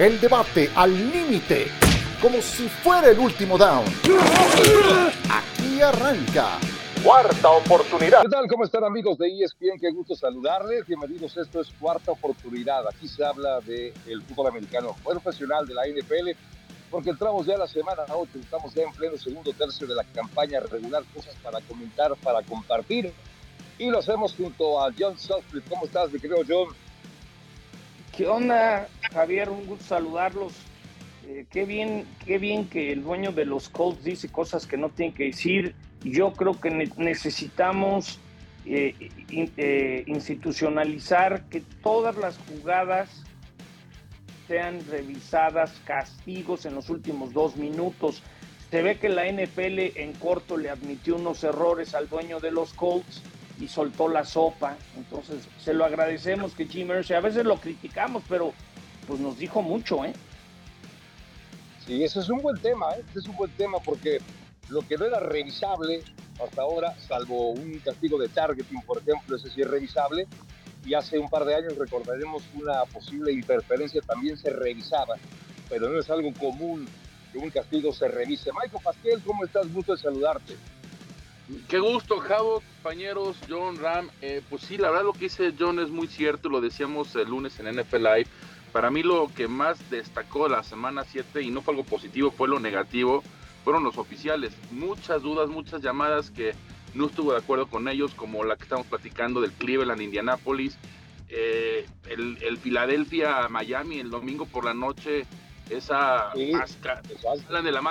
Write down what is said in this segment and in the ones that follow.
El debate al límite, como si fuera el último down. Aquí arranca. Cuarta oportunidad. ¿Qué tal? ¿Cómo están amigos de ESPN? Qué gusto saludarles. Bienvenidos. Esto es Cuarta Oportunidad. Aquí se habla del el fútbol americano profesional de la NFL, porque entramos ya a la semana 8, estamos ya en pleno segundo tercio de la campaña regular, cosas para comentar, para compartir. Y lo hacemos junto a John Sutcliffe. ¿Cómo estás, mi querido John? ¿Qué Javier? Un gusto saludarlos. Eh, qué bien, qué bien que el dueño de los Colts dice cosas que no tiene que decir. Yo creo que necesitamos eh, eh, institucionalizar que todas las jugadas sean revisadas, castigos en los últimos dos minutos. Se ve que la NFL en corto le admitió unos errores al dueño de los Colts y soltó la sopa. Entonces, se lo agradecemos que Jim Irsay, a veces lo criticamos, pero pues nos dijo mucho, ¿eh? Sí, ese es un buen tema, ¿eh? Es un buen tema porque lo que no era revisable hasta ahora, salvo un castigo de targeting, por ejemplo, ese sí es revisable, y hace un par de años recordaremos una posible interferencia también se revisaba, pero no es algo común que un castigo se revise. Michael Pasquel, ¿cómo estás? Gusto de saludarte. Qué gusto, Javo, compañeros, John, Ram. Eh, pues sí, la verdad lo que dice John es muy cierto, lo decíamos el lunes en NFL Live. Para mí lo que más destacó la semana 7 y no fue algo positivo, fue lo negativo, fueron los oficiales. Muchas dudas, muchas llamadas que no estuvo de acuerdo con ellos, como la que estamos platicando del Cleveland, Indianapolis, eh, el, el Philadelphia, Miami, el domingo por la noche, esa sí, hablan de la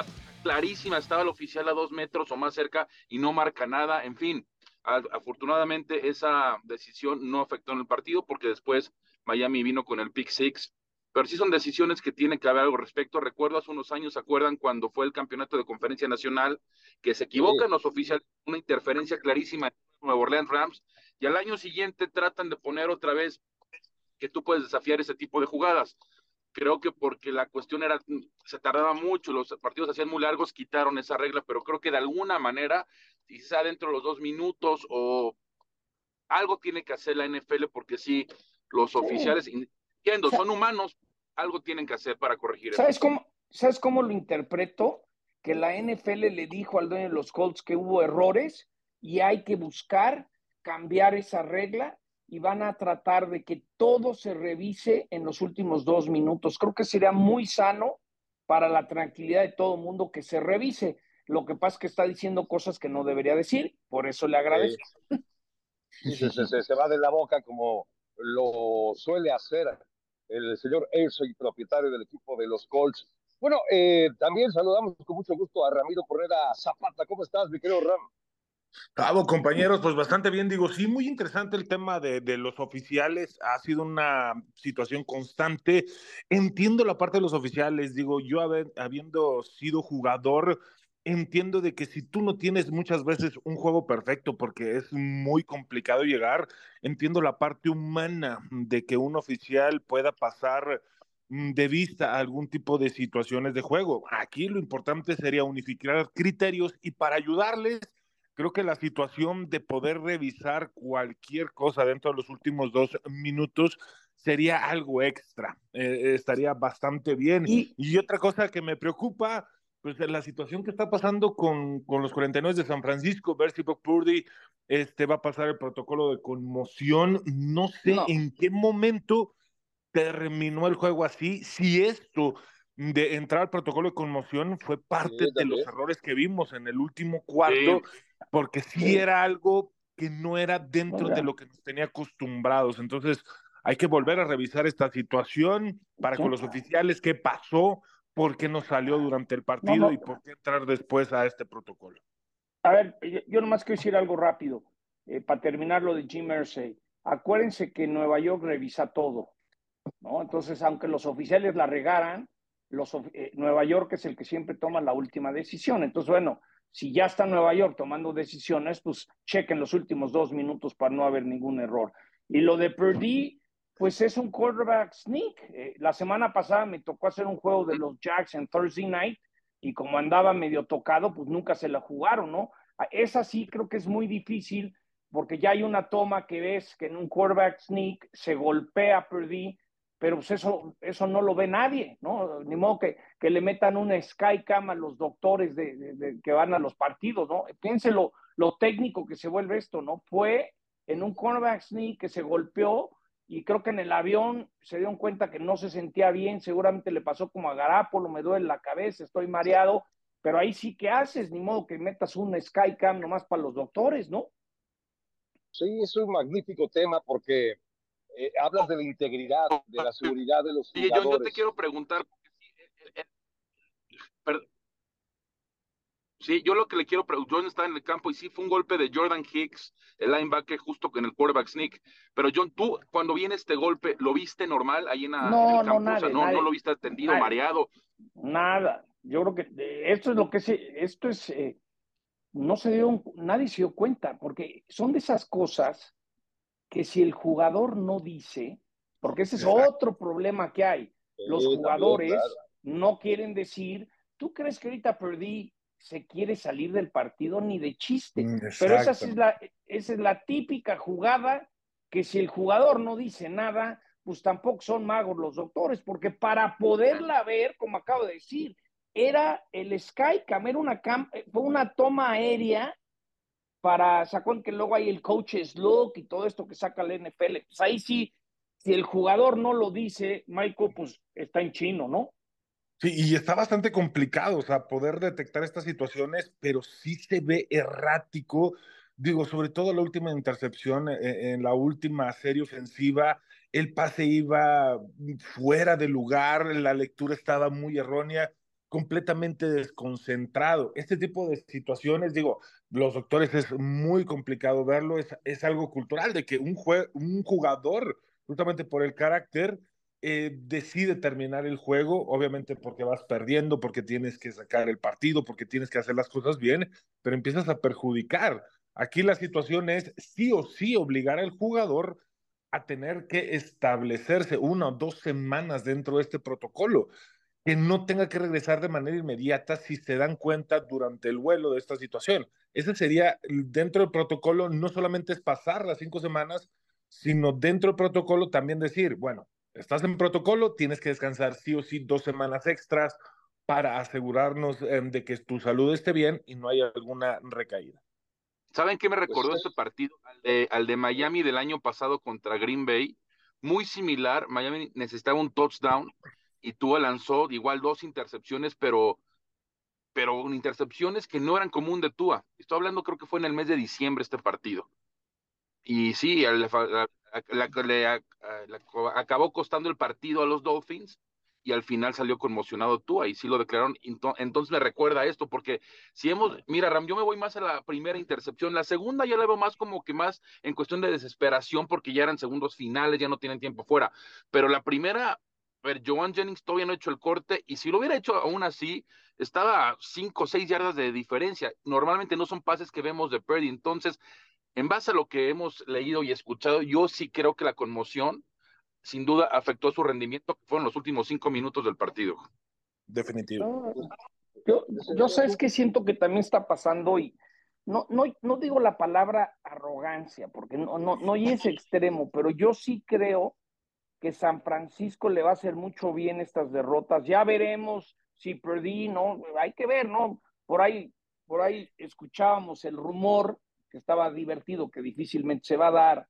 clarísima, estaba el oficial a dos metros o más cerca y no marca nada, en fin, afortunadamente esa decisión no afectó en el partido porque después Miami vino con el pick six, pero sí son decisiones que tienen que haber algo respecto. Recuerdo hace unos años, ¿se acuerdan cuando fue el campeonato de conferencia nacional? Que se equivocan sí. los oficiales, una interferencia clarísima en Nueva Orleans Rams, y al año siguiente tratan de poner otra vez que tú puedes desafiar ese tipo de jugadas creo que porque la cuestión era, se tardaba mucho, los partidos hacían muy largos, quitaron esa regla, pero creo que de alguna manera, quizá dentro de los dos minutos o algo tiene que hacer la NFL porque sí, los oficiales, entiendo, son humanos, algo tienen que hacer para corregir ¿Sabes eso. Cómo, ¿Sabes cómo lo interpreto? Que la NFL le dijo al dueño de los Colts que hubo errores y hay que buscar cambiar esa regla y van a tratar de que todo se revise en los últimos dos minutos. Creo que sería muy sano para la tranquilidad de todo el mundo que se revise. Lo que pasa es que está diciendo cosas que no debería decir, por eso le agradezco. Se, va de la boca como lo suele hacer el señor Elsoy, propietario del equipo de los Colts. Bueno, eh, también saludamos con mucho gusto a Ramiro Porrera Zapata. ¿Cómo estás, mi querido Ram? Bravo, compañeros, pues bastante bien, digo, sí, muy interesante el tema de, de, los oficiales, ha sido una situación constante, entiendo la parte de los oficiales, digo, yo haber, habiendo sido jugador, entiendo de que si tú no tienes muchas veces un juego perfecto, porque es muy complicado llegar, entiendo la parte humana de que un oficial pueda pasar mm, de vista algún tipo de situaciones de juego. Aquí lo importante sería unificar criterios y para ayudarles creo que la situación de poder revisar cualquier cosa dentro de los últimos dos minutos sería algo extra, eh, estaría bastante bien. Y, y, otra cosa que me preocupa, pues la situación que está pasando con, con los 49 de San Francisco, ver si Brock Purdy este, va a pasar el protocolo de conmoción, no sé no. en qué momento terminó el juego así, si esto de entrar al protocolo de conmoción fue parte sí, de los errores que vimos en el último cuarto, sí. porque sí, era algo que no era dentro Oiga. de lo que nos tenía acostumbrados. Entonces, hay que volver a revisar esta situación para con los oficiales qué pasó, por qué no salió durante el partido no, no. y por qué entrar después a este protocolo. A ver, yo nomás quiero decir algo rápido, eh, para terminar lo de Jim Mersey. Acuérdense que Nueva York revisa todo, ¿no? Entonces, aunque los oficiales la regaran, los, eh, Nueva York es el que siempre toma la última decisión. Entonces, bueno, si ya está Nueva York tomando decisiones, pues chequen los últimos dos minutos para no haber ningún error. Y lo de Purdy, pues es un quarterback sneak. Eh, la semana pasada me tocó hacer un juego de los Jacks en Thursday night y como andaba medio tocado, pues nunca se la jugaron, ¿no? Esa sí creo que es muy difícil porque ya hay una toma que ves que en un quarterback sneak se golpea a Purdy pero pues eso, eso no lo ve nadie, ¿no? Ni modo que, que le metan una Skycam a los doctores de, que van a los partidos, ¿no? Piense lo, técnico que se vuelve esto, ¿no? Fue en un cornerback sneak que se golpeó y creo que en el avión se dieron cuenta que no se sentía bien, seguramente le pasó como a Garapolo, me duele la cabeza, estoy mareado, pero ahí sí que haces, ni modo que metas un Skycam nomás para los doctores, ¿no? Sí, es un magnífico tema porque eh, hablas de la integridad, de la seguridad de los jugadores. Sí, yo, te quiero preguntar. Eh, eh, sí, yo lo que le quiero preguntar, John está en el campo y sí fue un golpe de Jordan Hicks, el linebacker, justo con el quarterback sneak. Pero John, tú cuando viene este golpe, ¿lo viste normal ahí en, el campo? No, o sea, no, no, lo viste atendido, mareado. Nada. Yo creo que esto es lo que se, esto es, no se dio, nadie se dio cuenta, porque son de esas cosas que si el jugador no dice, porque ese es otro problema que hay, los jugadores no quieren decir, ¿tú crees que ahorita perdí? Se quiere salir del partido ni de chiste. Mm, Pero esa es, la, esa es la típica jugada que si el jugador no dice nada, pues tampoco son magos los doctores, porque para poderla ver, como acabo de decir, era el Skycam, era una fue una toma aérea para, sacó que luego hay el coach's look y todo esto que saca la NFL. Pues ahí sí, si el jugador no lo dice, Michael, pues está en chino, ¿no? Sí, y está bastante complicado, o sea, poder detectar estas situaciones, pero sí se ve errático. Digo, sobre todo la última intercepción en, eh, en la última serie ofensiva, el pase iba fuera de lugar, la lectura estaba muy errónea completamente desconcentrado. Este tipo de situaciones, digo, los doctores es muy complicado verlo, es, es algo cultural de que un, un jugador, justamente por el carácter, eh, decide terminar el juego, obviamente porque vas perdiendo, porque tienes que sacar el partido, porque tienes que hacer las cosas bien, pero empiezas a perjudicar. Aquí la situación es sí o sí obligar al jugador a tener que establecerse una o dos semanas dentro de este protocolo que no tenga que regresar de manera inmediata si se dan cuenta durante el vuelo de esta situación. Ese sería, dentro del protocolo, no solamente es pasar las cinco semanas, sino dentro del protocolo también decir, bueno, estás en protocolo, tienes que descansar sí o sí dos semanas extras para asegurarnos em, de que tu salud esté bien y no haya alguna recaída. ¿Saben qué me pues recordó este partido? Al de, al de Miami del año pasado contra Green Bay. Muy similar, Miami necesitaba un touchdown y Tua lanzó igual dos intercepciones, pero, pero intercepciones que no eran común de Tua. Estoy hablando, creo que fue en el mes de diciembre este partido. Y sí, le, acabó costando el partido a los Dolphins y al final salió conmocionado Tua y sí lo declararon. Entonces me recuerda esto, porque si hemos, mira, Ram, yo me voy más a la primera intercepción, la segunda ya la veo más como que más en cuestión de desesperación, porque ya eran segundos finales, ya no tienen tiempo fuera, pero la primera ver, Joan Jennings todavía no ha hecho el corte y si lo hubiera hecho aún así, estaba a 5 o 6 yardas de diferencia. Normalmente no son pases que vemos de Purdy. Entonces, en base a lo que hemos leído y escuchado, yo sí creo que la conmoción sin duda afectó su rendimiento, que fueron los últimos 5 minutos del partido. Definitivo. yo, yo sabes que siento que también está pasando y no, no, no digo la palabra arrogancia, porque no, no, no es extremo, pero yo sí creo que San Francisco le va a hacer mucho bien estas derrotas. Ya veremos si perdí, ¿no? Hay que ver, ¿no? Por ahí, por ahí escuchábamos el rumor que estaba divertido, que difícilmente se va a dar,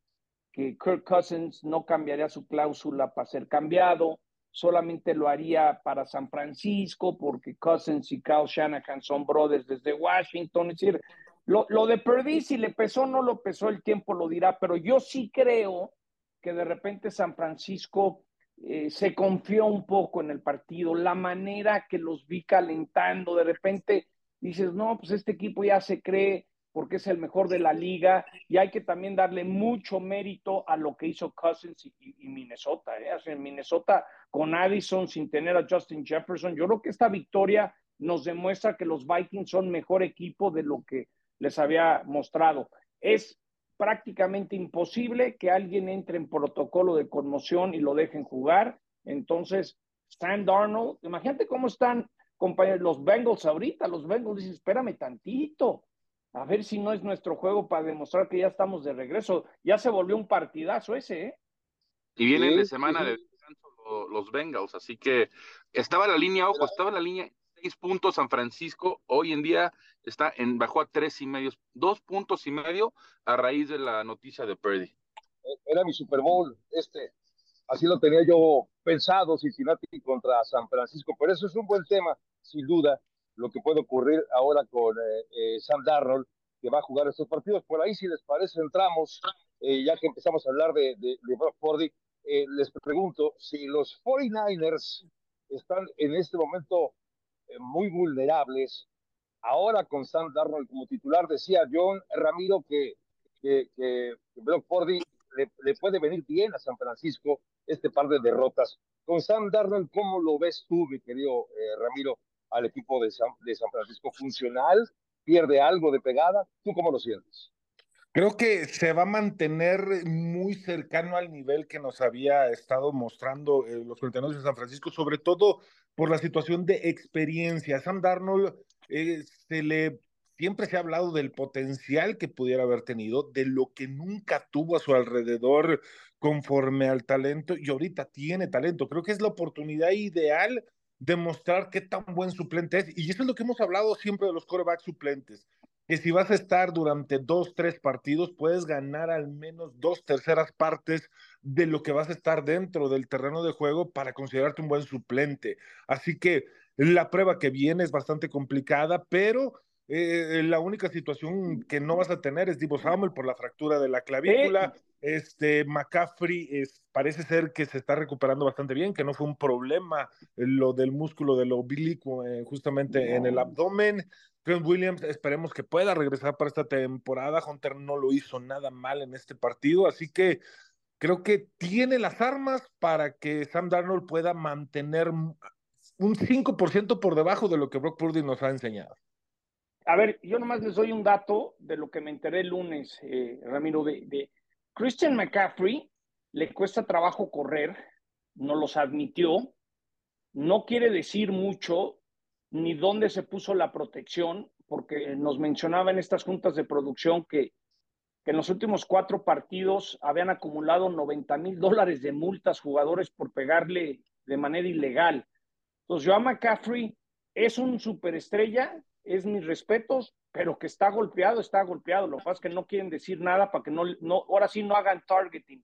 que Kirk Cousins no cambiaría su cláusula para ser cambiado, solamente lo haría para San Francisco, porque Cousins y Kyle Shanahan son brothers desde Washington. Es decir, lo, lo de Perdí, si le pesó, no lo pesó, el tiempo lo dirá, pero yo sí creo que de repente San Francisco eh, se confió un poco en el partido, la manera que los vi calentando, de repente dices, no, pues este equipo ya se cree porque es el mejor de la liga y hay que también darle mucho mérito a lo que hizo Cousins y, Minnesota. ¿eh? en Minnesota con Addison sin tener a Justin Jefferson, yo creo que esta victoria nos demuestra que los Vikings son mejor equipo de lo que les había mostrado. Es prácticamente imposible que alguien entre en protocolo de conmoción y lo dejen jugar. Entonces, Sam Darnold, imagínate cómo están, compañeros, los Bengals ahorita. Los Bengals dicen, espérame tantito, a ver si no es nuestro juego para demostrar que ya estamos de regreso. Ya se volvió un partidazo ese, ¿eh? Y vienen de semana de descanso los Bengals. Así que estaba la línea, ojo, estaba la línea seis puntos San Francisco. Hoy en día está en bajó a tres y medio, dos puntos y medio a raíz de la noticia de Purdy. Era mi Super Bowl, este. Así lo tenía yo pensado, Cincinnati contra San Francisco. Pero eso es un buen tema, sin duda, lo que puede ocurrir ahora con eh, eh, Sam Darnold, que va a jugar estos partidos. Por ahí, si les parece, entramos, eh, ya que empezamos a hablar de, de, de Brock Purdy, les pregunto si los 49ers están en este momento muy vulnerables. Ahora con Sam Darnold como titular, decía John Ramiro que, que, que Brock Purdy le, puede venir bien a San Francisco este par de derrotas. Con Sam Darnold, ¿cómo lo ves tú, mi querido eh, Ramiro, al equipo de San, Francisco? ¿Funcional? ¿Pierde algo de pegada? ¿Tú cómo lo sientes? Creo que se va a mantener muy cercano al nivel que nos había estado mostrando eh, los 49 de San Francisco, sobre todo por la situación de experiencia. Sam Darnold eh, se le siempre se ha hablado del potencial que pudiera haber tenido, de lo que nunca tuvo a su alrededor conforme al talento y ahorita tiene talento. Creo que es la oportunidad ideal de mostrar qué tan buen suplente es. Y eso es lo que hemos hablado siempre de los corebacks suplentes, que si vas a estar durante dos, tres partidos, puedes ganar al menos dos terceras partes de lo que vas a estar dentro del terreno de juego para considerarte un buen suplente. Así que la prueba que viene es bastante complicada, pero eh, la única situación que no vas a tener es Divo Samuel por la fractura de la clavícula. Este McCaffrey es, parece ser que se está recuperando bastante bien, que no fue un problema lo del músculo del oblicuo eh, justamente en el abdomen. Trent Williams, esperemos que pueda regresar para esta temporada. Hunter no lo hizo nada mal en este partido, así que creo que tiene las armas para que Sam Darnold pueda mantener un 5% por debajo de lo que Brock Purdy nos ha enseñado. A ver, yo nomás les doy un dato de lo que me enteré el lunes, eh, Ramiro, de, Christian McCaffrey. Le cuesta trabajo correr, no los admitió. No quiere decir mucho ni dónde se puso la protección, porque nos mencionaba en estas juntas de producción que, que en los últimos cuatro partidos habían acumulado 90 mil dólares de multas jugadores por pegarle de manera ilegal. Entonces, yo a McCaffrey es un superestrella, es mis respetos, pero que está golpeado, está golpeado. Lo que pasa es que no quieren decir nada para que no, no, ahora sí no hagan targeting.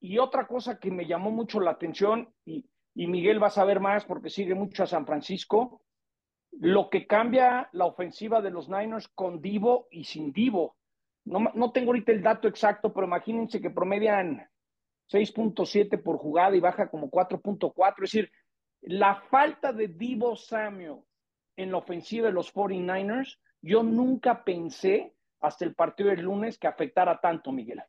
Y otra cosa que me llamó mucho la atención, y, y Miguel va a saber más porque sigue mucho a San Francisco, lo que cambia la ofensiva de los Niners con Divo y sin Divo. No, no tengo ahorita el dato exacto, pero imagínense que promedian 6.7 por jugada y baja como 4.4. Es decir, la falta de Divo Samuel en la ofensiva de los 49ers, yo nunca pensé hasta el partido del lunes que afectara tanto, Miguel.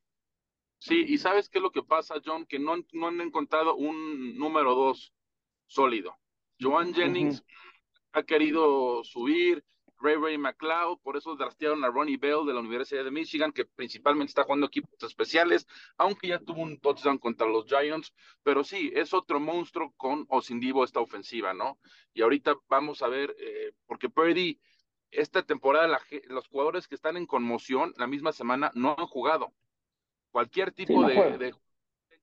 Sí, y ¿sabes qué es lo que pasa, John? Que no, no han encontrado un número dos sólido. Joan Jennings uh -huh. ha querido subir, Ray Ray McLeod, por eso draftearon a Ronnie Bell de la Universidad de Michigan, que principalmente está jugando equipos especiales, aunque ya tuvo un touchdown contra los Giants, pero sí, es otro monstruo con o sin Divo esta ofensiva, ¿no? Y ahorita vamos a ver, eh, porque Purdy, esta temporada, la, los jugadores que están en conmoción la misma semana no han jugado. Cualquier tipo sí, no de, de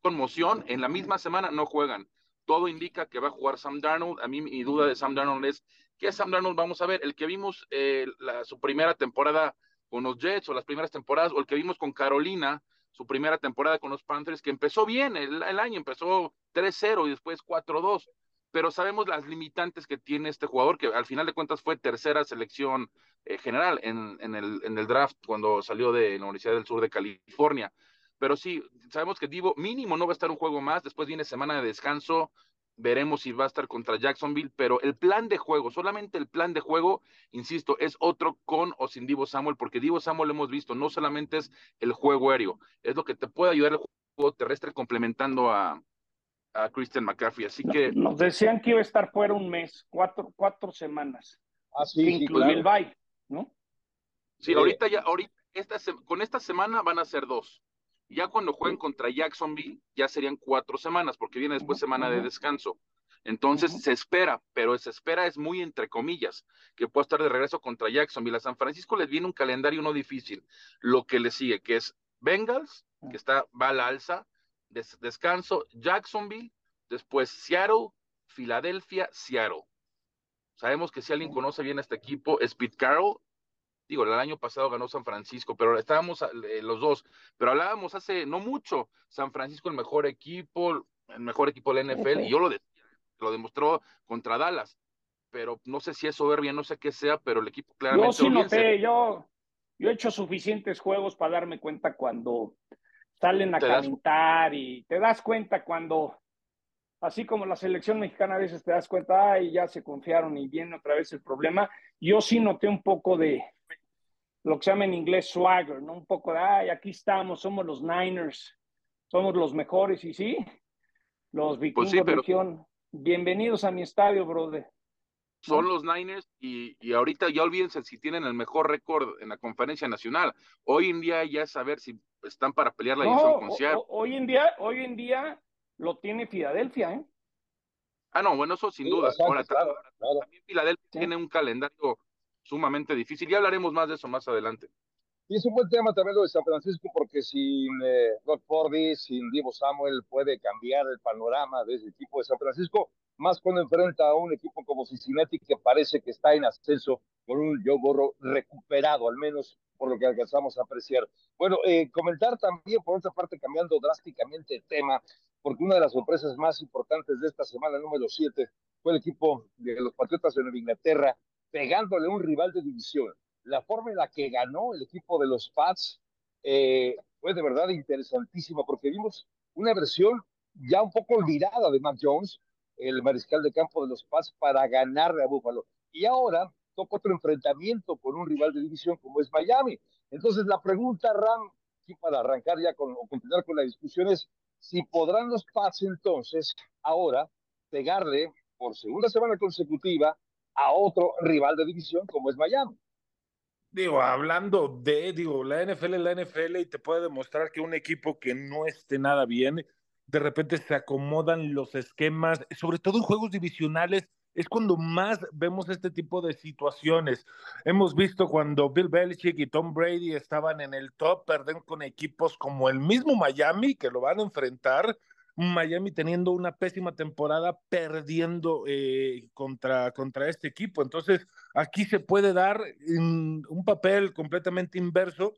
conmoción en la misma semana no juegan todo indica que va a jugar Sam Darnold. A mí mi duda de Sam Darnold es, ¿qué Sam Darnold? Vamos a ver, el que vimos eh, su primera temporada con los Jets o las primeras temporadas, o el que vimos con Carolina, su primera temporada con los Panthers, que empezó bien el, año, empezó 3-0 y después 4-2, pero sabemos las limitantes que tiene este jugador, que al final de cuentas fue tercera selección eh, general en, en, el, en el draft cuando salió de la Universidad del Sur de California pero sí, sabemos que Divo mínimo no va a estar un juego más, después viene semana de descanso, veremos si va a estar contra Jacksonville, pero el plan de juego, solamente el plan de juego, insisto, es otro con o sin Divo Samuel, porque Divo Samuel lo hemos visto, no solamente es el juego aéreo, es lo que te puede ayudar el juego terrestre complementando a, a Christian McCaffrey, así que... Nos decían que iba a estar fuera un mes, cuatro, cuatro semanas, así sí, incluye sí, claro. el bye, ¿no? Sí, ahorita ya, ahorita, esta, con esta semana van a ser dos. Ya cuando jueguen contra Jacksonville, ya serían cuatro semanas, porque viene después semana de descanso. Entonces uh -huh. se espera, pero se espera es muy entre comillas, que pueda estar de regreso contra Jacksonville. A San Francisco les viene un calendario no difícil. Lo que le sigue, que es Bengals, que está, va a la alza, des, descanso, Jacksonville, después Seattle, Filadelfia, Seattle. Sabemos que si alguien conoce bien este equipo es Pete Carroll. Digo, el año pasado ganó San Francisco, pero estábamos eh, los dos. Pero hablábamos hace no mucho, San Francisco el mejor equipo, el mejor equipo de la NFL, y yo lo decía, lo demostró contra Dallas. Pero no sé si es soberbia, no sé qué sea, pero el equipo claramente. Yo sí noté, yo, yo he hecho suficientes juegos para darme cuenta cuando salen a calentar y te das cuenta cuando, así como la selección mexicana a veces te das cuenta, ay, ya se confiaron y viene otra vez el problema. Yo sí noté un poco de lo que se llama en inglés swagger, ¿no? Un poco de, ay, aquí estamos, somos los Niners, somos los mejores y sí, los pues vikingos de bienvenidos a mi estadio, brother son los Niners y, y, ahorita ya olvídense si tienen el mejor récord en la conferencia nacional. Hoy en día ya es saber si están para pelear la división con Seattle. Hoy en día, hoy en día lo tiene Filadelfia, ¿eh? Ah, no, bueno, eso sin duda. Ahora, también Filadelfia tiene un calendario sumamente difícil. Ya hablaremos más de eso más adelante. Y es un buen tema también lo de San Francisco, porque sin eh, Rod Fordy, sin Divo Samuel, puede cambiar el panorama de ese equipo de San Francisco más cuando enfrenta a un equipo como Cincinnati que parece que está en ascenso con un Joe Burrow recuperado, al menos por lo que alcanzamos a apreciar. Bueno, eh, comentar también, por otra parte, cambiando drásticamente el tema, porque una de las sorpresas más importantes de esta semana número 7 fue el equipo de los Patriotas de Nueva Inglaterra pegándole a un rival de división. La forma en la que ganó el equipo de los Pats eh, fue de verdad interesantísima porque vimos una versión ya un poco olvidada de Mac Jones, el mariscal de campo de los Paz para ganarle a Búfalo. Y ahora toca otro enfrentamiento con un rival de división como es Miami. Entonces la pregunta, Ram, aquí para arrancar ya con, o continuar con la discusión es si podrán los Paz entonces ahora pegarle por segunda semana consecutiva a otro rival de división como es Miami. Digo, hablando de, digo, la NFL es la NFL y te puede demostrar que un equipo que no esté nada bien de repente se acomodan los esquemas, sobre todo en juegos divisionales, es cuando más vemos este tipo de situaciones. Hemos visto cuando Bill Belichick y Tom Brady estaban en el top, perden con equipos como el mismo Miami, que lo van a enfrentar. Miami teniendo una pésima temporada, perdiendo eh, contra, contra este equipo. Entonces, aquí se puede dar un papel completamente inverso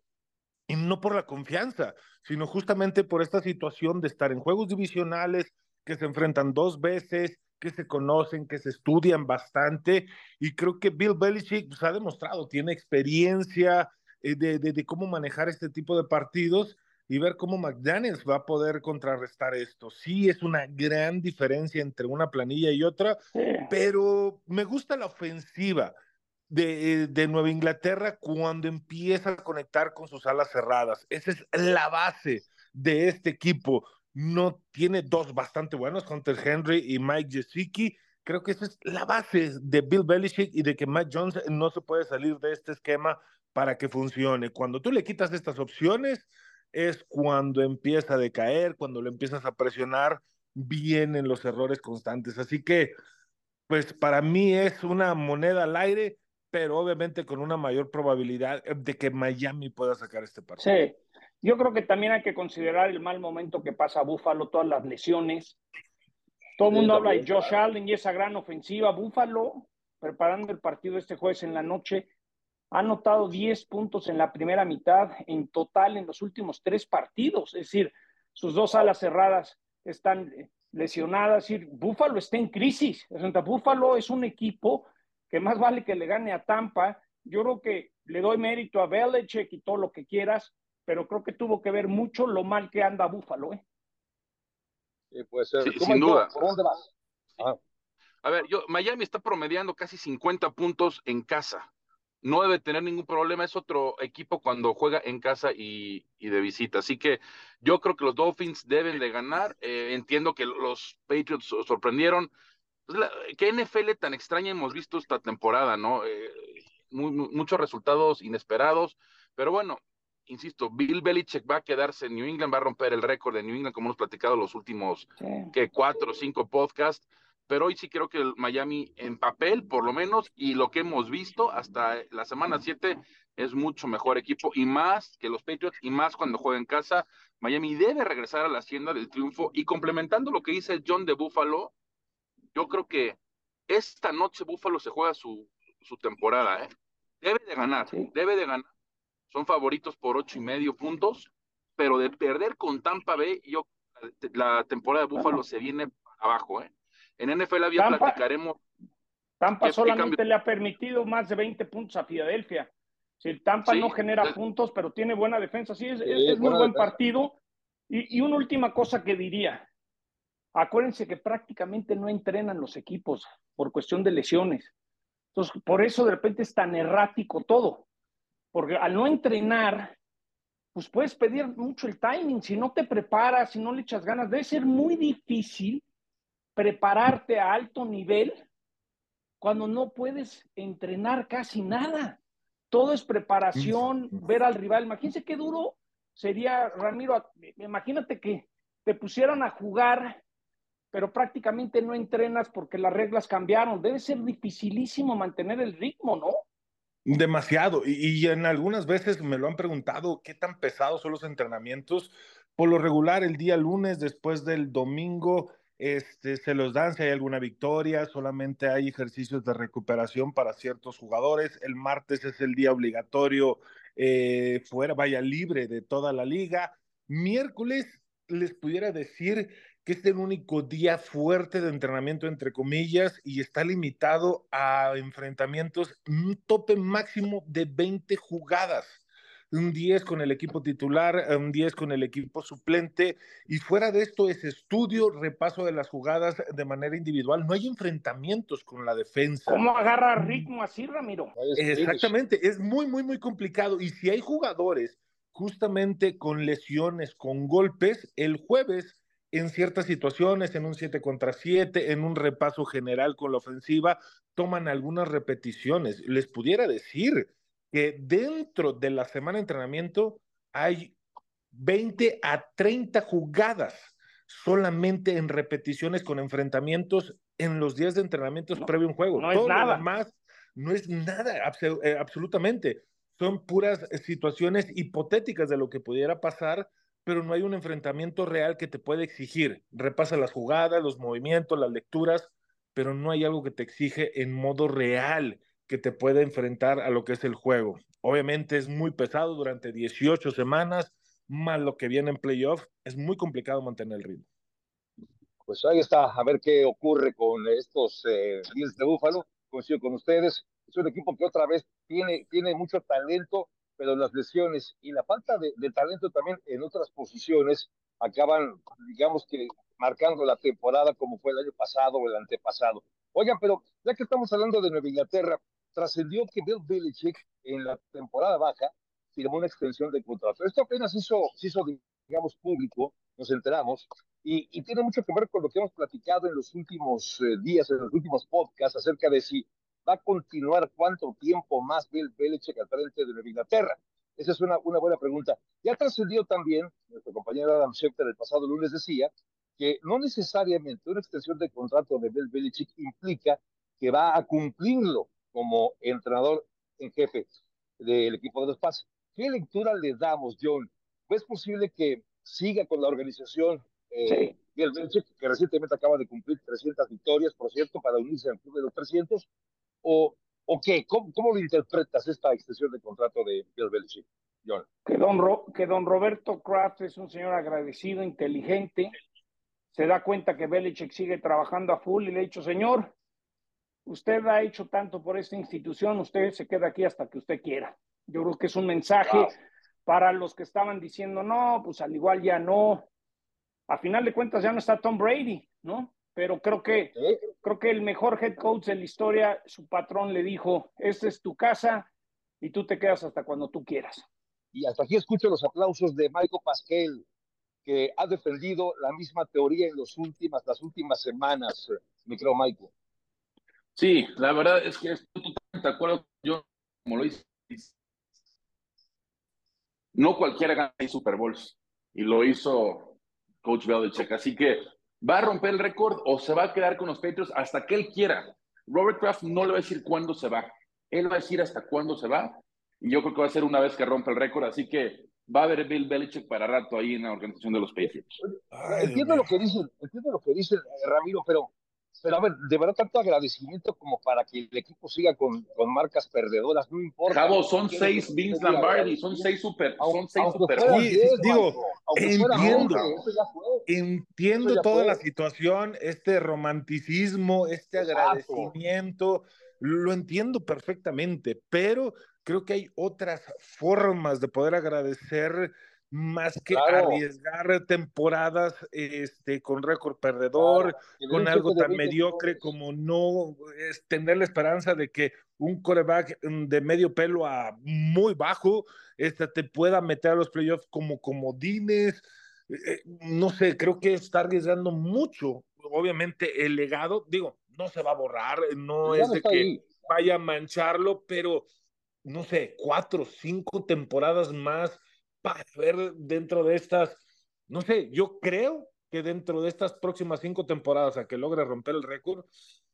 y no por la confianza, sino justamente por esta situación de estar en juegos divisionales que se enfrentan dos veces, que se conocen, que se estudian bastante, y creo que Bill Belichick pues, ha demostrado, tiene experiencia eh, de, de, cómo manejar este tipo de partidos y ver cómo McDaniels va a poder contrarrestar esto. Sí, es una gran diferencia entre una planilla y otra, pero me gusta la ofensiva de, de, Nueva Inglaterra cuando empieza a conectar con sus alas cerradas. Esa es la base de este equipo. No tiene dos bastante buenos, Hunter Henry y Mike Gesicki. Creo que esa es la base de Bill Belichick y de que Mike Jones no se puede salir de este esquema para que funcione. Cuando tú le quitas estas opciones, es cuando empieza a decaer, cuando lo empiezas a presionar, vienen los errores constantes. Así que, pues para mí es una moneda al aire pero obviamente con una mayor probabilidad de que Miami pueda sacar este partido. Sí, yo creo que también hay que considerar el mal momento que pasa Búfalo, todas las lesiones. Todo el mundo habla de Josh Allen y esa gran ofensiva. Búfalo, preparando el partido este jueves en la noche, ha anotado 10 puntos en la primera mitad en total en los últimos tres partidos. Es decir, sus dos alas cerradas están eh, lesionadas. Es decir, Búfalo está en crisis. Búfalo es un equipo que más vale que le gane a Tampa. Yo creo que le doy mérito a Belichick y todo lo que quieras, pero creo que tuvo que ver mucho lo mal que anda Búfalo, ¿eh? Sí, puede ser. sin duda. ¿Por dónde vas? A ver, yo, Miami está promediando casi 50 puntos en casa. No debe tener ningún problema, es otro equipo cuando juega en casa y, de visita. Así que yo creo que los Dolphins deben de ganar. Eh, entiendo que los Patriots sorprendieron, pues, ¿Qué NFL tan extraña hemos visto esta temporada, no? Eh, muchos resultados inesperados, pero bueno, insisto, Bill Belichick va a quedarse en New England, va a romper el récord de New England, como hemos platicado los últimos que cuatro o cinco podcasts. Pero hoy sí creo que el Miami en papel, por lo menos, y lo que hemos visto hasta la semana 7, es mucho mejor equipo y más que los Patriots y más cuando juega en casa. Miami debe regresar a la hacienda del triunfo y complementando lo que dice John de Buffalo, yo creo que esta noche Buffalo se juega su, su temporada, ¿eh? Debe de ganar, debe de ganar. Son favoritos por ocho y medio puntos, pero de perder con Tampa Bay, yo la temporada de Buffalo se viene abajo, ¿eh? En NFL ya platicaremos. Tampa solamente le ha permitido más de 20 puntos a Filadelfia. Si el Tampa no genera puntos, pero tiene buena defensa, sí, es, muy buen partido. Y, y, una última cosa que diría. Acuérdense que prácticamente no entrenan los equipos por cuestión de lesiones. Entonces, por eso de repente es tan errático todo. Porque al no entrenar, pues puedes pedir mucho el timing. Si no te preparas, si no le echas ganas, debe ser muy difícil prepararte a alto nivel cuando no puedes entrenar casi nada. Todo es preparación, ver al rival. Imagínense qué duro sería, Ramiro, imagínate que te pusieran a jugar, pero prácticamente no entrenas porque las reglas cambiaron. Debe ser dificilísimo mantener el ritmo, ¿no? Demasiado. Y, y, en algunas veces me lo han preguntado qué tan pesados son los entrenamientos. Por lo regular, el día lunes, después del domingo, este, se los dan si hay alguna victoria, solamente hay ejercicios de recuperación para ciertos jugadores. El martes es el día obligatorio eh, fuera, vaya libre de toda la liga. Miércoles les pudiera decir que es el único día fuerte de entrenamiento, entre comillas, y está limitado a enfrentamientos, un tope máximo de 20 jugadas un 10 con el equipo titular, un 10 con el equipo suplente, y fuera de esto es estudio, repaso de las jugadas de manera individual, no hay enfrentamientos con la defensa. ¿Cómo agarra ritmo así, Ramiro? Exactamente, es muy, muy, muy complicado, y si hay jugadores justamente con lesiones, con golpes, el jueves en ciertas situaciones, en un 7 contra 7, en un repaso general con la ofensiva, toman algunas repeticiones. Les pudiera decir, que dentro de la semana de entrenamiento hay 20 a 30 jugadas solamente en repeticiones con enfrentamientos en los días de entrenamientos previo a un juego. No es nada. más no es nada, eh, absolutamente. Son puras situaciones hipotéticas de lo que pudiera pasar, pero no hay un enfrentamiento real que te puede exigir. Repasa las jugadas, los movimientos, las lecturas, pero no hay algo que te exige en modo real que te puede enfrentar a lo que es el juego. Obviamente es muy pesado durante 18 semanas, más lo que viene en playoff, es muy complicado mantener el ritmo. Pues ahí está, a ver qué ocurre con estos eh, de Búfalo. Coincido con ustedes, es un equipo que otra vez tiene, tiene mucho talento, pero las lesiones y la falta de, de talento también en otras posiciones acaban, digamos que, marcando la temporada como fue el año pasado o el antepasado. Oigan, pero ya que estamos hablando de Nueva Inglaterra, trascendió que Bill Belichick en la temporada baja firmó una extensión de contrato. Esto apenas hizo, hizo, digamos, público, nos enteramos, y, y, tiene mucho que ver con lo que hemos platicado en los últimos eh, días, en los últimos podcasts, acerca de si va a continuar cuánto tiempo más Bill Belichick al frente de Nueva Inglaterra. Esa es una, una buena pregunta. Ya trascendió también, nuestro compañero Adam Schefter el pasado lunes decía, que no necesariamente una extensión de contrato de Bill Belichick implica que va a cumplirlo como entrenador en jefe del equipo de los Paz. ¿Qué lectura le damos, John? ¿Es posible que siga con la organización eh, Bill Belichick, que recientemente acaba de cumplir 300 victorias, por cierto, para unirse al club de los 300? ¿O, o qué? ¿Cómo, ¿Cómo, lo interpretas esta extensión de contrato de Bill Belichick, John? Que don, Ro, que don Roberto Kraft es un señor agradecido, inteligente, se da cuenta que Belichick sigue trabajando a full y le ha dicho, señor, usted ha hecho tanto por esta institución, usted se queda aquí hasta que usted quiera. Yo creo que es un mensaje para los que estaban diciendo, no, pues al igual ya no. A final de cuentas ya no está Tom Brady, ¿no? Pero creo que, creo que el mejor head coach de la historia, su patrón le dijo, esta es tu casa y tú te quedas hasta cuando tú quieras. Y hasta aquí escucho los aplausos de Michael Pasquel, que ha defendido la misma teoría en los últimas, las últimas semanas, mi creo, Michael. Sí, la verdad es que estoy totalmente de acuerdo. Yo, como lo hice, no cualquiera gana Super Bowls y lo hizo Coach Belichick. Así que va a romper el récord o se va a quedar con los Patriots hasta que él quiera. Robert Kraft no le va a decir cuándo se va. Él va a decir hasta cuándo se va. Y yo creo que va a ser una vez que rompe el récord. Así que va a haber Bill Belichick para rato ahí en la organización de los Patriots. entiendo lo que dice, entiendo lo que dice Ramiro, pero pero a ver, de verdad tanto agradecimiento como para que el equipo siga con, con marcas perdedoras, no importa. Cabo, son seis Vince Lombardi, son seis super, son seis super. digo, entiendo, entiendo toda la situación, este romanticismo, este agradecimiento, lo entiendo perfectamente, pero creo que hay otras formas de poder agradecer más que arriesgar temporadas este, con récord perdedor, con algo tan mediocre como no es tener la esperanza de que un coreback mm, de medio pelo a muy bajo este, te pueda meter a los playoffs como comodines. Eh, eh, no sé, creo que está arriesgando mucho. Obviamente el legado, digo, no se va a borrar, no es de que vaya a mancharlo, pero no sé, cuatro, cinco temporadas más para ver dentro de estas, no sé, yo creo que dentro de estas próximas cinco temporadas a que logre romper el récord,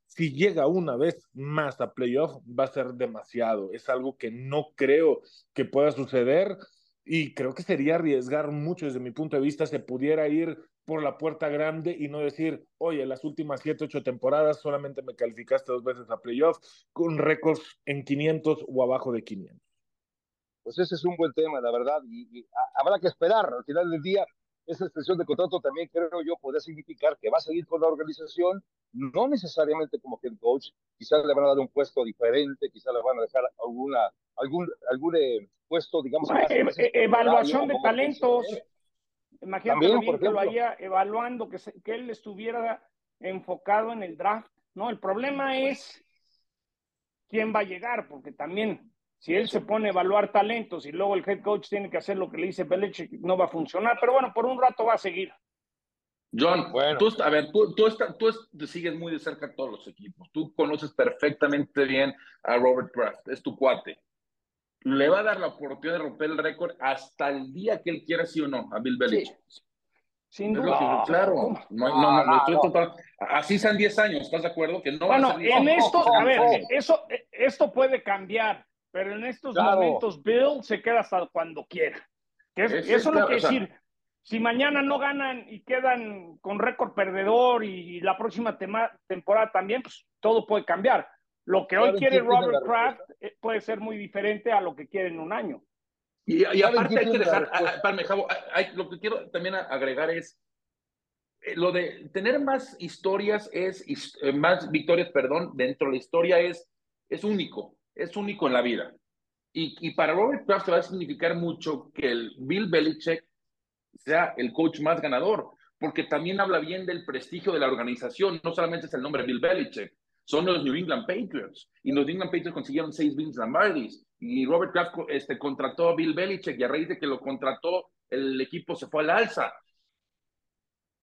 si llega una vez más a playoff, va a ser demasiado. Es algo que no creo que pueda suceder y creo que sería arriesgar mucho desde mi punto de vista se pudiera ir por la puerta grande y no decir, oye, las últimas siete, ocho temporadas solamente me calificaste dos veces a playoff con récords en 500 o abajo de 500 pues ese es un buen tema, la verdad, y, habrá que esperar. Al final del día, esa extensión de contrato también creo yo podría significar que va a seguir con la organización, no necesariamente como head coach, quizás le van a dar un puesto diferente, quizás le van a dejar alguna, algún, algún eh, puesto, digamos. E, evaluación de talentos. Imagínate también, que lo haya evaluando, que, que él estuviera enfocado en el draft. No, el problema es quién va a llegar, porque también si él se pone a evaluar talentos y luego el head coach tiene que hacer lo que le dice Belichick, no va a funcionar. Pero bueno, por un rato va a seguir. John, bueno. tú, a ver, tú, tú, sigues muy de cerca a todos los equipos. Tú conoces perfectamente bien a Robert Kraft, es tu cuate. ¿Le va a dar la oportunidad de romper el récord hasta el día que él quiera, sí o no, a Bill Belichick? Sin duda. claro. No, no, estoy Así sean 10 años, ¿estás de acuerdo? Que no bueno, en esto, a ver, eso, esto puede cambiar. Pero en estos momentos Bill se queda hasta cuando quiera. eso es lo que decir. Si mañana no ganan y quedan con récord perdedor y, la próxima temporada también, pues todo puede cambiar. Lo que hoy quiere Robert Kraft eh, puede ser muy diferente a lo que quiere en un año. Y, aparte hay que dejar, lo que quiero también agregar es, eh, lo de tener más historias es, eh, más victorias, perdón, dentro de la historia es, es único es único en la vida. Y, y para Robert Kraft va a significar mucho que el Bill Belichick sea el coach más ganador, porque también habla bien del prestigio de la organización, no solamente es el nombre Bill Belichick, son los New England Patriots, y los New England Patriots consiguieron seis Vince Lombardis, y Robert Kraft este, contrató a Bill Belichick, y a raíz de que lo contrató, el equipo se fue al alza.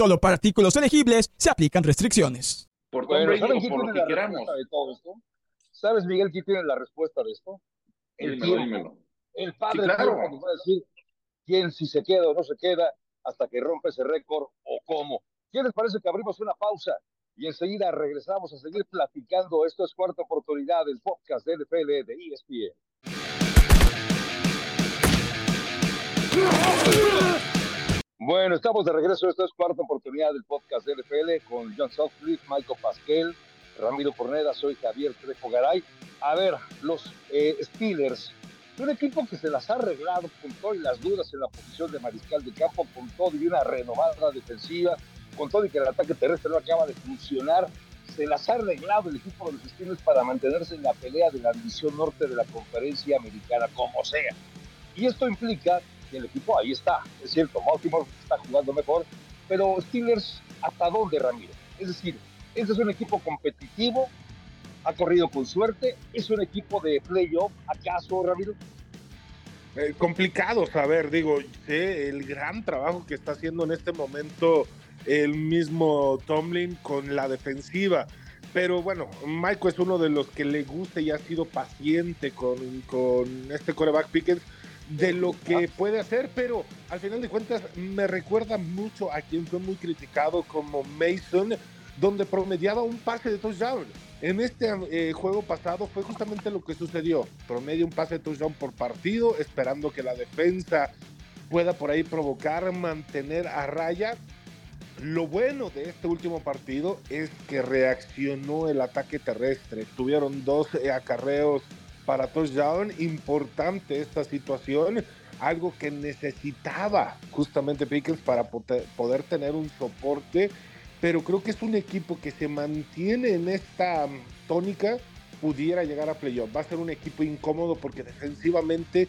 Solo para artículos elegibles se aplican restricciones. Por bueno, ¿sabes por lo que queramos. De todo esto? ¿Sabes, Miguel, quién tiene la respuesta de esto? El tiempo. El padre claro. va a decir quién si se queda o no se queda hasta que rompe ese récord o cómo. ¿Qué les parece que abrimos una pausa y enseguida regresamos a seguir platicando? Esto es cuarta oportunidad del podcast de NFL de ESPN. Bueno, estamos de regreso. Esta es cuarta oportunidad del podcast de NFL con John Sutcliffe, Michael Pasquel, Ramiro Corneda, soy Javier Trejo Garay. A ver, los eh, Steelers, un equipo que se las ha arreglado con todas las dudas en la posición de mariscal de campo, con todo y una renovada defensiva, con todo y que el ataque terrestre no acaba de funcionar. Se las ha arreglado el equipo de los Steelers para mantenerse en la pelea de la división norte de la conferencia americana, como sea. Y esto implica el equipo ahí está. Es cierto, Baltimore está jugando mejor, pero Steelers, ¿hasta dónde, Ramiro? Es decir, este es un equipo competitivo, ha corrido con suerte, es un equipo de playoff, ¿acaso, Ramiro? Eh, complicado saber, digo, sé el gran trabajo que está haciendo en este momento el mismo Tomlin con la defensiva. Pero bueno, Michael es uno de los que le gusta y ha sido paciente con, con este coreback Pickens de lo que puede hacer, pero al final de cuentas me recuerda mucho a quien fue muy criticado como Mason, donde promediaba un pase de touchdown. En este eh, juego pasado fue justamente lo que sucedió. Promedia un pase de touchdown por partido, esperando que la defensa pueda por ahí provocar, mantener a raya. Lo bueno de este último partido es que reaccionó el ataque terrestre. Tuvieron dos eh, acarreos para touchdown. Importante esta situación. Algo que necesitaba justamente Pickens para poder tener un soporte pero creo que es un equipo que se mantiene en esta mm, tónica, pudiera llegar a playoff. Va a ser un equipo incómodo porque defensivamente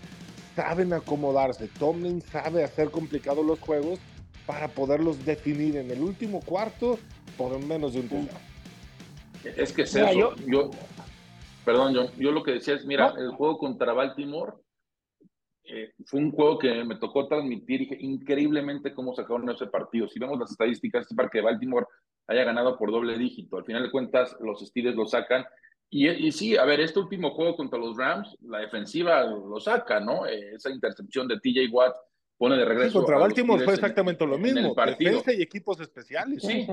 saben acomodarse. Tomlin sabe hacer complicados los juegos para poderlos definir en el último cuarto por menos de un touchdown. Es que es eso. Yo, perdón, yo, yo lo que decía es, mira, el juego contra Baltimore eh, fue un juego que me tocó transmitir dije, increíblemente cómo sacaron ese partido. Si vemos las estadísticas, es para que Baltimore haya ganado por doble dígito. Al final de cuentas, los Steelers lo sacan. Y, y, sí, a ver, este último juego contra los Rams, la defensiva lo saca, ¿no? Eh, esa intercepción de TJ Watt pone de regreso. Sí, contra Baltimore fue exactamente lo mismo. Defensa y equipos especiales. Sí, sí,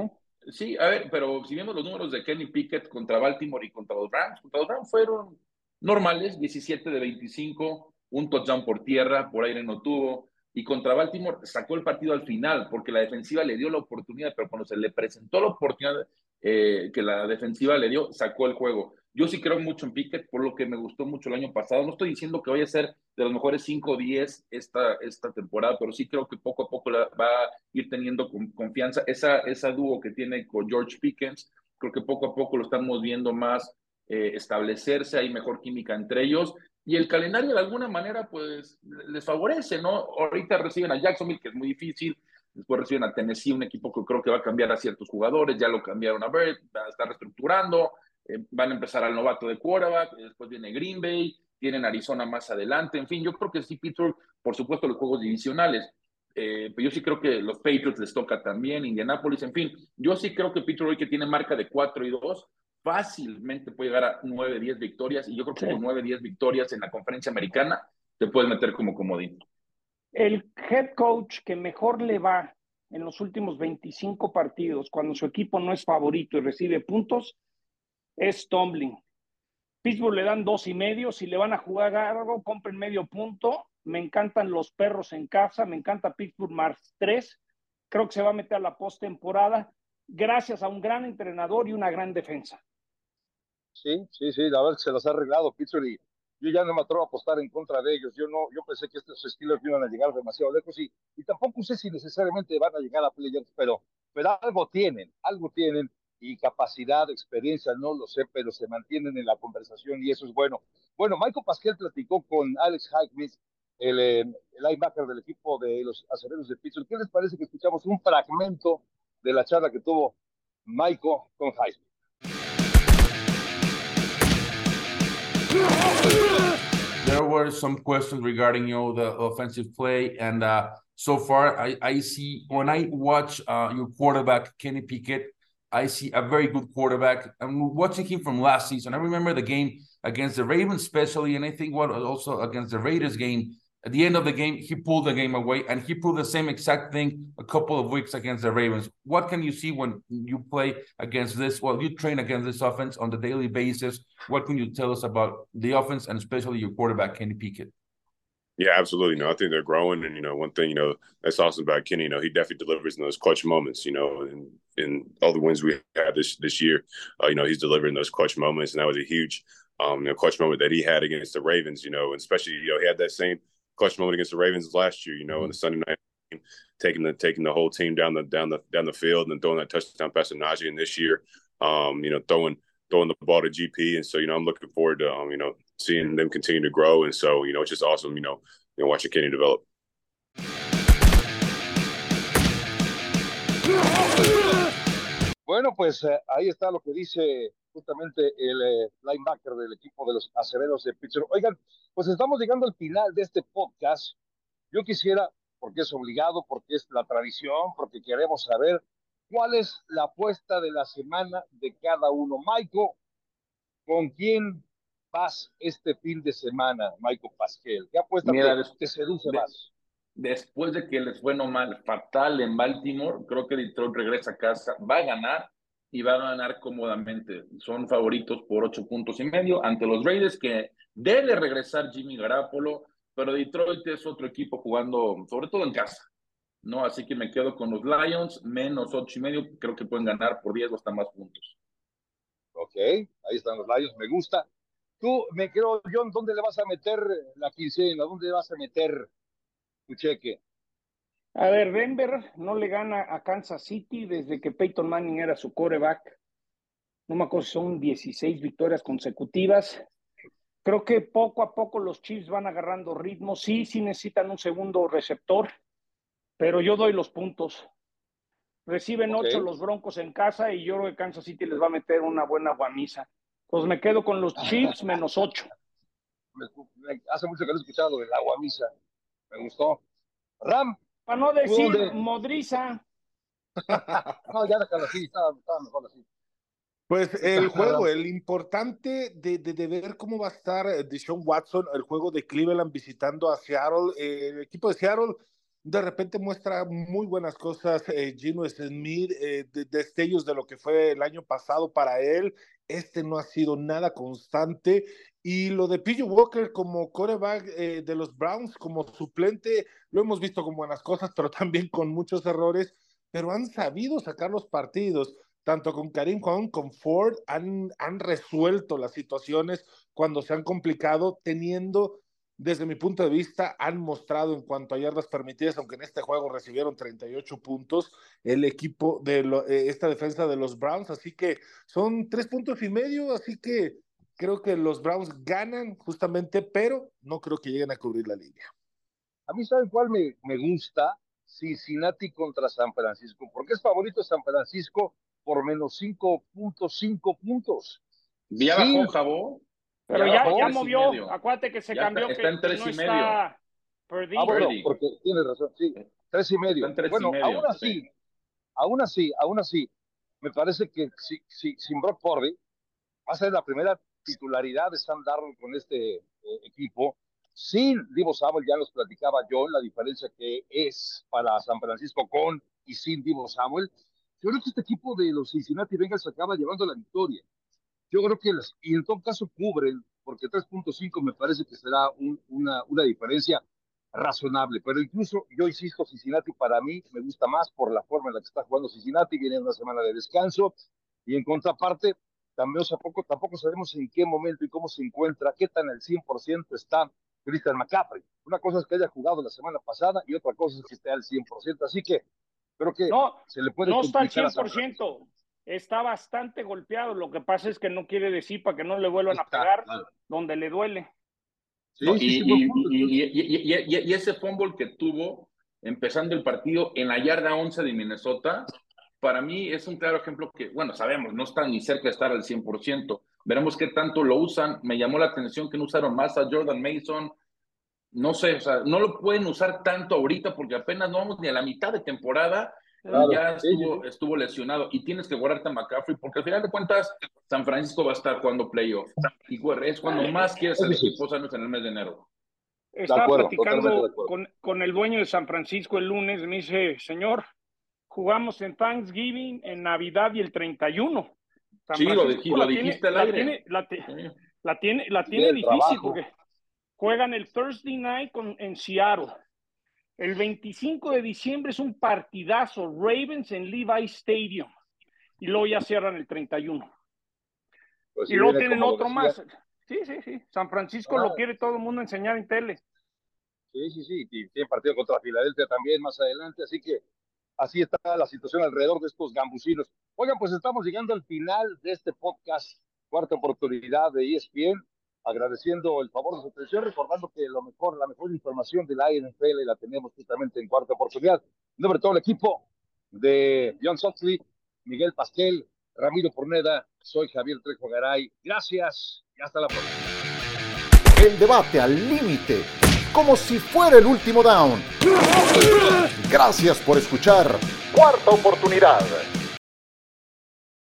a ver, pero si vemos los números de Kenny Pickett contra Baltimore y contra los Rams, contra los Rams fueron normales, 17 de 25 un touchdown por tierra, por aire no tuvo. Y contra Baltimore sacó el partido al final porque la defensiva le dio la oportunidad, pero cuando se le presentó la oportunidad eh, que la defensiva le dio, sacó el juego. Yo sí creo mucho en Pickett, por lo que me gustó mucho el año pasado. No estoy diciendo que vaya a ser de los mejores 5 o 10 esta, esta temporada, pero sí creo que poco a poco va a ir teniendo confianza. Esa, esa dúo que tiene con George Pickens, creo que poco a poco lo estamos viendo más eh, establecerse, hay mejor química entre ellos y el calendario de alguna manera pues les favorece, ¿no? Ahorita reciben a Jacksonville, que es muy difícil, después reciben a Tennessee, un equipo que creo que va a cambiar a ciertos jugadores, ya lo cambiaron a Bird, va a estar reestructurando, eh, van a empezar al novato de quarterback, después viene Green Bay, tienen Arizona más adelante, en fin, yo creo que sí, Pittsburgh, por supuesto, los juegos divisionales, eh, pero yo sí creo que los Patriots les toca también, Indianapolis, en fin, yo sí creo que Pittsburgh hoy que tiene marca de 4 y 2, fácilmente puede llegar a 9, 10 victorias y yo creo que con 9, 10 victorias en la conferencia americana te puedes meter como comodín. El head coach que mejor le va en los últimos 25 partidos cuando su equipo no es favorito y recibe puntos es Tomlin. Pittsburgh le dan dos y medio, si le van a jugar algo, compren medio punto. Me encantan los perros en casa, me encanta Pittsburgh más tres. Creo que se va a meter a la postemporada gracias a un gran entrenador y una gran defensa. Sí, sí, sí, la verdad se los ha arreglado Pittsburgh y yo ya no me atrevo a apostar en contra de ellos. Yo no, yo pensé que estos estilos iban a llegar demasiado lejos y, y tampoco sé si necesariamente van a llegar a playoffs, pero, pero algo tienen, algo tienen y capacidad, experiencia, no lo sé, pero se mantienen en la conversación y eso es bueno. Bueno, Michael Pasquel platicó con Alex Highsmith, el, eh, el linebacker del equipo de los acereros de Pittsburgh. ¿Qué les parece que escuchamos un fragmento de la charla que tuvo Michael con? There were some questions regarding you the offensive play, and uh, so far I, I see when I watch uh, your quarterback Kenny Pickett, I see a very good quarterback. I'm watching him from last season. I remember the game against the Ravens, especially, and I think what also against the Raiders game at the end of the game, he pulled the game away, and he proved the same exact thing a couple of weeks against the Ravens. What can you see when you play against this? Well, you train against this offense on the daily basis. What can you tell us about the offense and especially your quarterback, Kenny Pickett? Yeah, absolutely. No, I think they're growing, and you know, one thing you know that's awesome about Kenny. You know, he definitely delivers in those clutch moments. You know, and in all the wins we had this this year, uh, you know, he's delivering those clutch moments, and that was a huge, um, you know, clutch moment that he had against the Ravens. You know, and especially you know he had that same clutch moment against the Ravens last year. You know, mm-hmm. in the Sunday night game, taking the taking the whole team down the down the down the field and throwing that touchdown pass to Najee. And this year, um, you know, throwing throwing the ball to GP, and so you know, I'm looking forward to um, you know seeing them continue to grow. And so, you know, it's just awesome, you know, you know watching Kenny develop. Bueno, pues eh, ahí está lo que dice justamente el eh, linebacker del equipo de los acereros de Pittsburgh. Oigan, pues estamos llegando al final de este podcast. Yo quisiera, porque es obligado, porque es la tradición, porque queremos saber cuál es la apuesta de la semana de cada uno. Michael, ¿con quién vas este fin de semana, Michael Pasquel? ¿Qué apuesta Mira, te, seduce más? Después de que les fue mal fatal en Baltimore, creo que Detroit regresa a casa, va a ganar y va a ganar cómodamente. Son favoritos por ocho puntos y medio ante los Raiders, que debe regresar Jimmy Garapolo, pero Detroit es otro equipo jugando, sobre todo en casa. ¿No? Así que me quedo con los Lions, menos ocho y medio, creo que pueden ganar por diez o hasta más puntos. Ok, ahí están los Lions, me gusta. Tú, me creo, John, ¿dónde le vas a meter la quincena? ¿Dónde le vas a meter tu cheque? A ver, Denver no le gana a Kansas City desde que Peyton Manning era su coreback. No me acuerdo son 16 victorias consecutivas. Creo que poco a poco los Chiefs van agarrando ritmo. Sí, sí necesitan un segundo receptor, pero yo doy los puntos. Reciben ocho los Broncos en casa y yo creo que Kansas City les va a meter una buena guamisa. Pues me quedo con los Chiefs menos ocho. Hace mucho que no he escuchado del agua misa. Me gustó. Ram. Para no decir modriza. no, ya déjalo así, estaba, mejor así. Pues el juego, el importante de, de, de, ver cómo va a estar eh, Deshaun Watson, el juego de Cleveland visitando a Seattle. Eh, el equipo de Seattle de repente muestra muy buenas cosas. Eh, Gino Smith, eh, destellos de lo que fue el año pasado para él. Este no ha sido nada constante. Y lo de PJ Walker como coreback eh, de los Browns, como suplente, lo hemos visto con buenas cosas, pero también con muchos errores. Pero han sabido sacar los partidos tanto con Karim Khan, con Ford, han, han resuelto las situaciones cuando se han complicado, teniendo desde mi punto de vista, han mostrado en cuanto a yardas permitidas, aunque en este juego recibieron 38 puntos, el equipo de eh, esta defensa de los Browns. Así que son tres puntos y medio, así que creo que los Browns ganan justamente, pero no creo que lleguen a cubrir la línea. A mí, ¿saben cuál me, me gusta? Cincinnati contra San Francisco, porque es favorito San Francisco por menos 5.5 puntos. ¿Vía sí. Jabó? Pero ya, ya movió, acuérdate que se cambió. Está, en tres y medio. Ah, bueno, porque tienes razón, sí, tres y medio. bueno, aún así, aún así, aún así, me parece que si, si, sin Brock Purdy va a ser la primera titularidad de Sam Darnold con este eh, equipo. Sin Divo Samuel, ya nos platicaba yo la diferencia que es para San Francisco con y sin Divo Samuel. Yo creo que este equipo de los Cincinnati Bengals acaba llevando la victoria. Yo creo que, las, y en todo caso cubren, porque 3.5 me parece que será un, una, una diferencia razonable, pero incluso yo insisto, Cincinnati para mí me gusta más por la forma en la que está jugando Cincinnati, viene una semana de descanso, y en contraparte, también, tampoco, tampoco sabemos en qué momento y cómo se encuentra, qué tan al 100% está Christian McCaffrey. Una cosa es que haya jugado la semana pasada y otra cosa es que esté al 100%, así que creo que no, se le puede... No está al 100%, está bastante golpeado. Lo que pasa es que no quiere decir para que no le vuelvan a pegar donde le duele. y, ese fumble que tuvo empezando el partido en la yarda 11 de Minnesota, para mí es un claro ejemplo que, bueno, sabemos, no está ni cerca de estar al 100%. Veremos qué tanto lo usan. Me llamó la atención que no usaron más a Jordan Mason. No sé, o sea, no lo pueden usar tanto ahorita porque apenas no vamos ni a la mitad de temporada ya estuvo, estuvo, lesionado y tienes que guardarte a McCaffrey porque al final de cuentas San Francisco va a estar jugando playoff y es cuando más quieres el equipo sanos en el mes de enero. Estaba platicando con, con, el dueño de San Francisco el lunes, me dice, señor, jugamos en Thanksgiving, en Navidad y el 31. San sí, lo, dijiste, lo dijiste al aire. La tiene, la, tiene, la tiene difícil porque juegan el Thursday night con, en Seattle. El 25 de diciembre es un partidazo, Ravens en Levi Stadium. Y luego ya cierran el 31. Pues y luego tienen otro decía, más. Sí, sí, sí. San Francisco Ah. lo quiere todo el mundo enseñar en tele. Sí, sí, sí. Y tiene partido contra Filadelfia también más adelante. Así que así está la situación alrededor de estos gambusinos. Oigan, pues estamos llegando al final de este podcast, cuarta oportunidad de ESPN. Agradeciendo el favor de su atención, recordando que lo mejor, la mejor información de la NFL la tenemos justamente en cuarta oportunidad. Nombre todo el equipo de John Soxley, Miguel Pasquel, Ramiro Porneda, soy Javier Trejo Garay. Gracias y hasta la próxima. El debate al límite, como si fuera el último down. Gracias por escuchar Cuarta Oportunidad.